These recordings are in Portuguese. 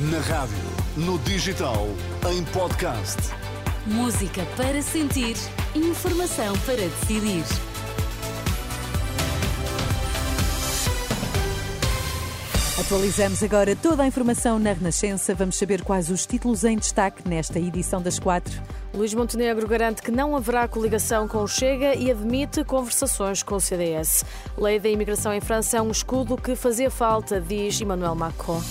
Na rádio, no digital, em podcast. Música para sentir, informação para decidir. Atualizamos agora toda a informação na Renascença. Vamos saber quais os títulos em destaque nesta edição das quatro. Luís Montenegro garante que não haverá coligação com o Chega e admite conversações com o CDS. Lei da imigração em França é um escudo que fazia falta, diz Emmanuel Macron.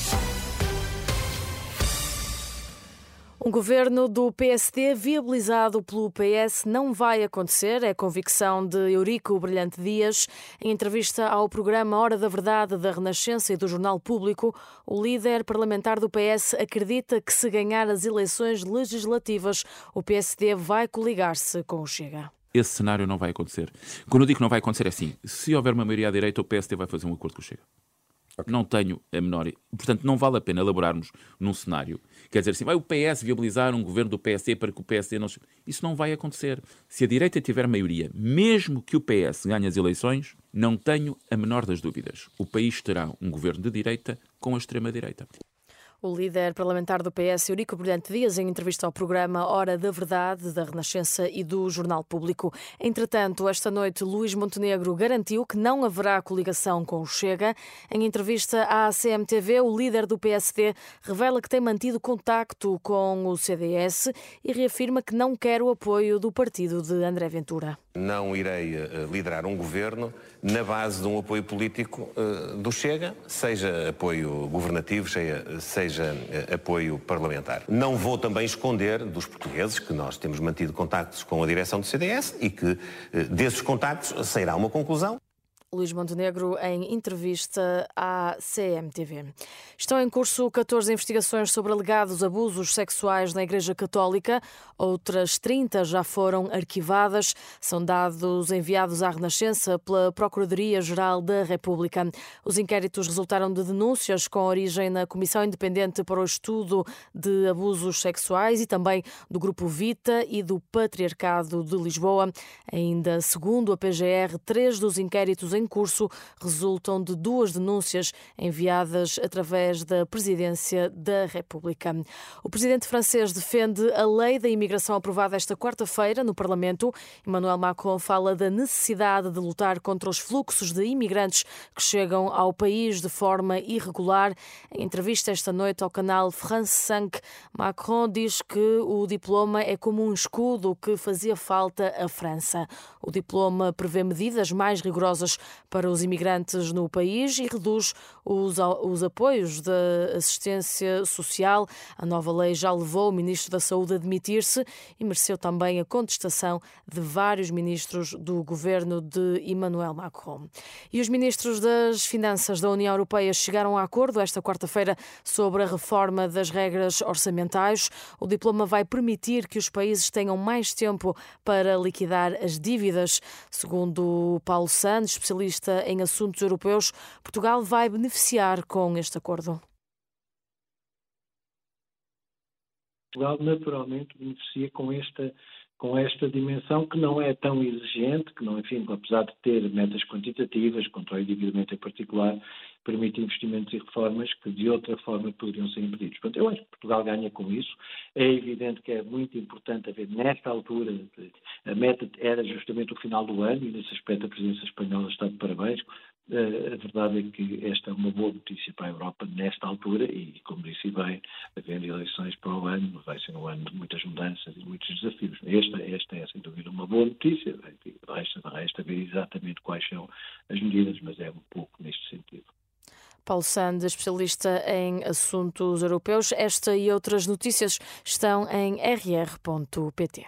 Um governo do PSD viabilizado pelo PS não vai acontecer, é convicção de Eurico Brilhante Dias. Em entrevista ao programa Hora da Verdade da Renascença e do Jornal Público, o líder parlamentar do PS acredita que se ganhar as eleições legislativas, o PSD vai coligar-se com o Chega esse cenário não vai acontecer. Quando eu digo que não vai acontecer, é assim: se houver uma maioria à direita, o PSD vai fazer um acordo com o Chega. Okay. Não tenho a menor. Portanto, não vale a pena elaborarmos num cenário. Quer dizer assim, vai o PS viabilizar um governo do PSD para que o PSD não. Isso não vai acontecer. Se a direita tiver maioria, mesmo que o PS ganhe as eleições, não tenho a menor das dúvidas. O país terá um governo de direita com a extrema-direita. O líder parlamentar do PS, Eurico Brilhante Dias, em entrevista ao programa Hora da Verdade, da Renascença e do Jornal Público. Entretanto, esta noite, Luís Montenegro garantiu que não haverá coligação com o Chega. Em entrevista à CMTV, o líder do PSD revela que tem mantido contacto com o CDS e reafirma que não quer o apoio do partido de André Ventura. Não irei eh, liderar um governo na base de um apoio político eh, do Chega, seja apoio governativo, seja eh, apoio parlamentar. Não vou também esconder dos portugueses que nós temos mantido contactos com a direção do CDS e que desses contactos sairá uma conclusão. Luís Montenegro em entrevista à CMTV. Estão em curso 14 investigações sobre alegados abusos sexuais na Igreja Católica. Outras 30 já foram arquivadas. São dados enviados à Renascença pela Procuradoria-Geral da República. Os inquéritos resultaram de denúncias com origem na Comissão Independente para o Estudo de Abusos Sexuais e também do Grupo Vita e do Patriarcado de Lisboa. Ainda segundo a PGR, três dos inquéritos em curso resultam de duas denúncias enviadas através da Presidência da República. O presidente francês defende a lei da imigração aprovada esta quarta-feira no Parlamento. Emmanuel Macron fala da necessidade de lutar contra os fluxos de imigrantes que chegam ao país de forma irregular. Em entrevista esta noite ao canal France 5, Macron diz que o diploma é como um escudo que fazia falta à França. O diploma prevê medidas mais rigorosas para os imigrantes no país e reduz os, os apoios da assistência social. A nova lei já levou o Ministro da Saúde a demitir-se e mereceu também a contestação de vários ministros do governo de Emmanuel Macron. E os ministros das Finanças da União Europeia chegaram a acordo esta quarta-feira sobre a reforma das regras orçamentais. O diploma vai permitir que os países tenham mais tempo para liquidar as dívidas. Segundo Paulo Santos, especialista especialista em assuntos europeus, Portugal vai beneficiar com este acordo? Portugal naturalmente beneficia com esta com esta dimensão que não é tão exigente, que não, enfim, apesar de ter metas quantitativas, contra o endividamento em particular, permite investimentos e reformas que de outra forma poderiam ser impedidos. Portanto, eu acho que Portugal ganha com isso. É evidente que é muito importante haver, nesta altura, a meta era justamente o final do ano e nesse aspecto a presidência espanhola está de parabéns. Eh, a verdade é que esta é uma boa notícia para a Europa nesta altura e, como disse bem, havendo eleições para o ano, vai ser um ano de muitas mudanças e muitos desafios. Esta, esta é, sem dúvida, uma boa notícia. Resta, resta ver exatamente quais são as medidas, mas é um pouco neste sentido. Paulo Sand, especialista em assuntos europeus. Esta e outras notícias estão em rr.pt.